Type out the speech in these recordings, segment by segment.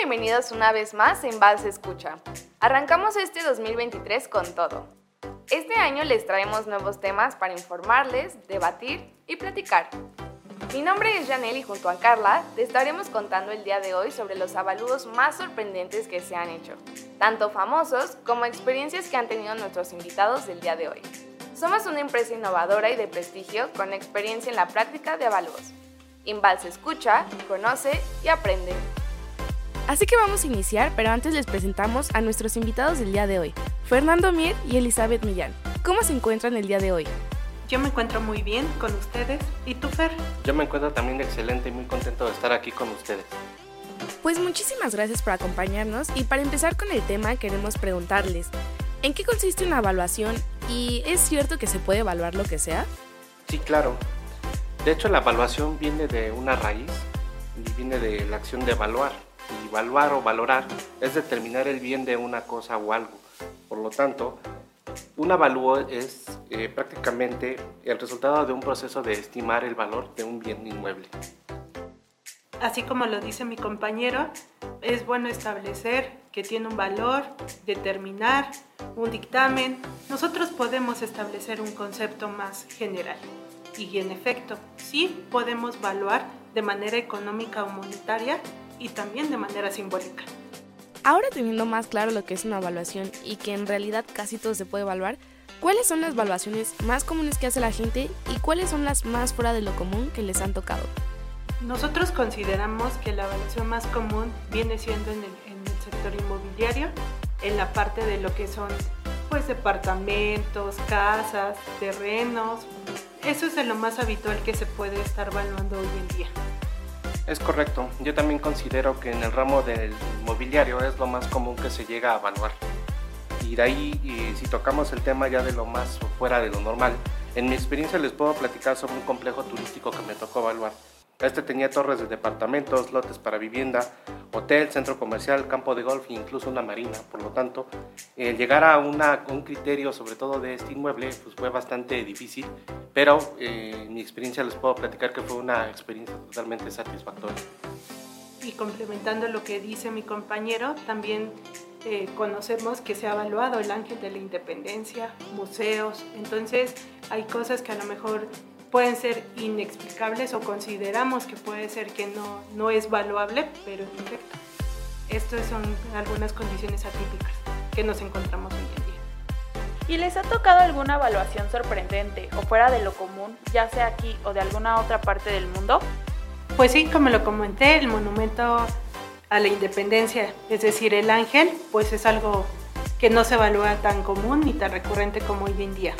bienvenidos una vez más en Vals Escucha. Arrancamos este 2023 con todo. Este año les traemos nuevos temas para informarles, debatir y platicar. Mi nombre es Janelle y junto a Carla te estaremos contando el día de hoy sobre los avalúos más sorprendentes que se han hecho, tanto famosos como experiencias que han tenido nuestros invitados del día de hoy. Somos una empresa innovadora y de prestigio con experiencia en la práctica de avalúos. Inval se escucha, conoce y aprende. Así que vamos a iniciar, pero antes les presentamos a nuestros invitados del día de hoy, Fernando Mir y Elizabeth Millán. ¿Cómo se encuentran el día de hoy? Yo me encuentro muy bien con ustedes. ¿Y tú, Fer? Yo me encuentro también excelente y muy contento de estar aquí con ustedes. Pues muchísimas gracias por acompañarnos y para empezar con el tema queremos preguntarles, ¿en qué consiste una evaluación y es cierto que se puede evaluar lo que sea? Sí, claro. De hecho, la evaluación viene de una raíz y viene de la acción de evaluar y evaluar o valorar es determinar el bien de una cosa o algo. Por lo tanto, un avalúo es eh, prácticamente el resultado de un proceso de estimar el valor de un bien inmueble. Así como lo dice mi compañero, es bueno establecer que tiene un valor, determinar un dictamen. Nosotros podemos establecer un concepto más general. Y en efecto, sí podemos evaluar de manera económica o monetaria y también de manera simbólica. Ahora teniendo más claro lo que es una evaluación y que en realidad casi todo se puede evaluar, ¿cuáles son las evaluaciones más comunes que hace la gente y cuáles son las más fuera de lo común que les han tocado? Nosotros consideramos que la evaluación más común viene siendo en el, en el sector inmobiliario, en la parte de lo que son pues departamentos, casas, terrenos. Eso es de lo más habitual que se puede estar evaluando hoy en día. Es correcto, yo también considero que en el ramo del mobiliario es lo más común que se llega a evaluar. Y de ahí, si tocamos el tema ya de lo más fuera de lo normal, en mi experiencia les puedo platicar sobre un complejo turístico que me tocó evaluar. Este tenía torres de departamentos, lotes para vivienda, hotel, centro comercial, campo de golf e incluso una marina. Por lo tanto, el llegar a, una, un criterio sobre todo de este inmueble pues fue bastante difícil, pero eh, mi experiencia les puedo platicar que fue una experiencia totalmente satisfactoria. Y complementando lo que dice mi compañero, también eh, conocemos que se ha evaluado el Ángel de la Independencia, museos, entonces hay cosas que a lo mejor pueden ser inexplicables o consideramos que puede ser que no, no es valuable, pero en efecto, estas son algunas condiciones atípicas que nos encontramos hoy en día. ¿Y les ha tocado alguna evaluación sorprendente o fuera de lo común, ya sea aquí o de alguna otra parte del mundo? Pues sí, como lo comenté, el monumento a la independencia, es decir, el ángel, pues es algo que no se evalúa tan común ni tan recurrente como hoy en día.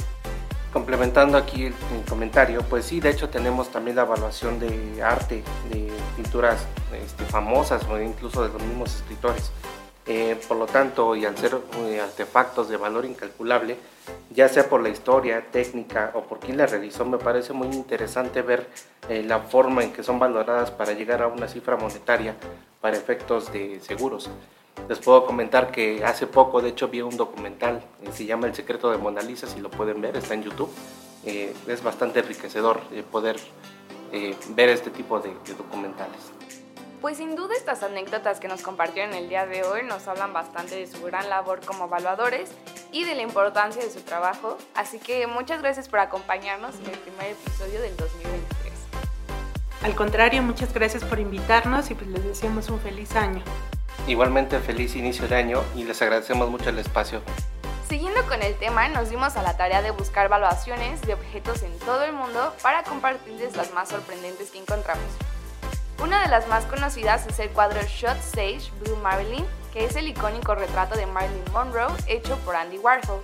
Complementando aquí el, comentario, pues sí, de hecho tenemos también la evaluación de arte, de pinturas este, famosas o incluso de los mismos escritores. Eh, por lo tanto, y al ser eh, artefactos de valor incalculable, ya sea por la historia, técnica o por quién la realizó, me parece muy interesante ver eh, la forma en que son valoradas para llegar a una cifra monetaria para efectos de seguros. Les puedo comentar que hace poco, de hecho, vi un documental, eh, se llama El secreto de Mona Lisa, si lo pueden ver, está en YouTube. Eh, es bastante enriquecedor eh, poder ver este tipo de, de, documentales. Pues sin duda estas anécdotas que nos compartieron el día de hoy nos hablan bastante de su gran labor como evaluadores y de la importancia de su trabajo, así que muchas gracias por acompañarnos en el primer episodio del 2023. Al contrario, muchas gracias por invitarnos y pues les deseamos un feliz año. Igualmente feliz inicio de año y les agradecemos mucho el espacio. Siguiendo con el tema, nos dimos a la tarea de buscar evaluaciones de objetos en todo el mundo para compartirles las más sorprendentes que encontramos. Una de las más conocidas es el cuadro Shot Stage Blue Marilyn, que es el icónico retrato de Marilyn Monroe hecho por Andy Warhol.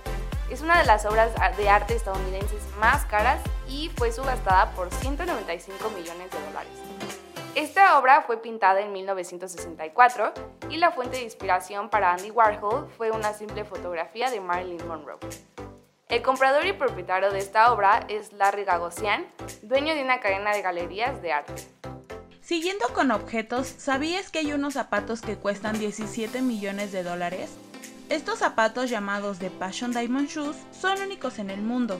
Es una de las obras de arte estadounidenses más caras y fue subastada por 195 millones de dólares. Esta obra fue pintada en 1964 y la fuente de inspiración para Andy Warhol fue una simple fotografía de Marilyn Monroe. El comprador y propietario de esta obra es Larry Gagosian, dueño de una cadena de galerías de arte. Siguiendo con objetos, ¿sabías que hay unos zapatos que cuestan 17 millones de dólares? Estos zapatos llamados de Passion Diamond Shoes son únicos en el mundo,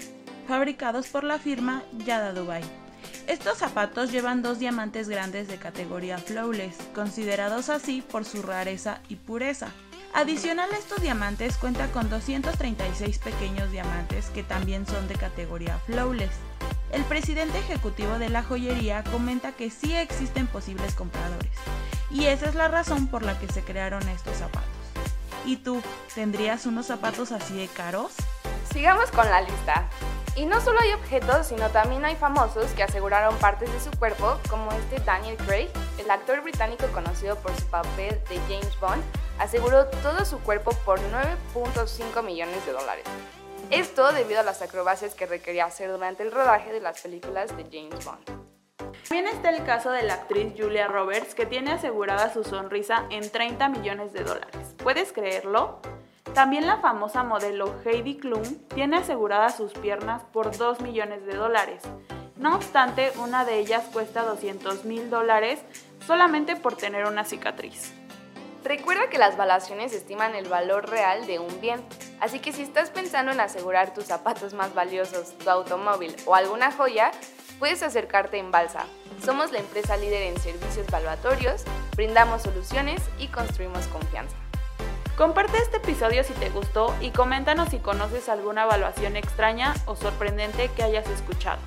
fabricados por la firma Yada Dubai. Estos zapatos llevan dos diamantes grandes de categoría flawless, considerados así por su rareza y pureza. Adicional a estos diamantes cuenta con 236 pequeños diamantes que también son de categoría flawless. El presidente ejecutivo de la joyería comenta que sí existen posibles compradores, y esa es la razón por la que se crearon estos zapatos. ¿Y tú, tendrías unos zapatos así de caros? Sigamos con la lista. Y no solo hay objetos, sino también hay famosos que aseguraron partes de su cuerpo, como este Daniel Craig, el actor británico conocido por su papel de James Bond, aseguró todo su cuerpo por 9.5 millones de dólares. Esto debido a las acrobacias que requería hacer durante el rodaje de las películas de James Bond. También está el caso de la actriz Julia Roberts, que tiene asegurada su sonrisa en 30 millones de dólares. ¿Puedes creerlo? También la famosa modelo Heidi Klum tiene aseguradas sus piernas por 2 millones de dólares. No obstante, una de ellas cuesta 200 mil dólares solamente por tener una cicatriz. Recuerda que las valuaciones estiman el valor real de un bien, así que si estás pensando en asegurar tus zapatos más valiosos, tu automóvil o alguna joya, puedes acercarte en Balsa. Somos la empresa líder en servicios valuatorios, brindamos soluciones y construimos confianza. Comparte este episodio si te gustó y coméntanos si conoces alguna evaluación extraña o sorprendente que hayas escuchado.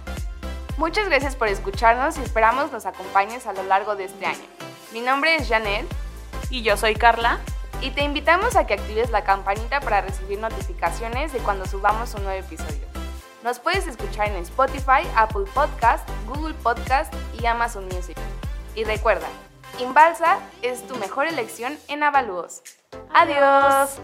Muchas gracias por escucharnos y esperamos nos acompañes a lo largo de este año. Mi nombre es Janet y yo soy Carla. Y te invitamos a que actives la campanita para recibir notificaciones de cuando subamos un nuevo episodio. Nos puedes escuchar en Spotify, Apple Podcast, Google Podcast y Amazon Music. Y recuerda, Inbalsa es tu mejor elección en avalúos. ¡Adiós!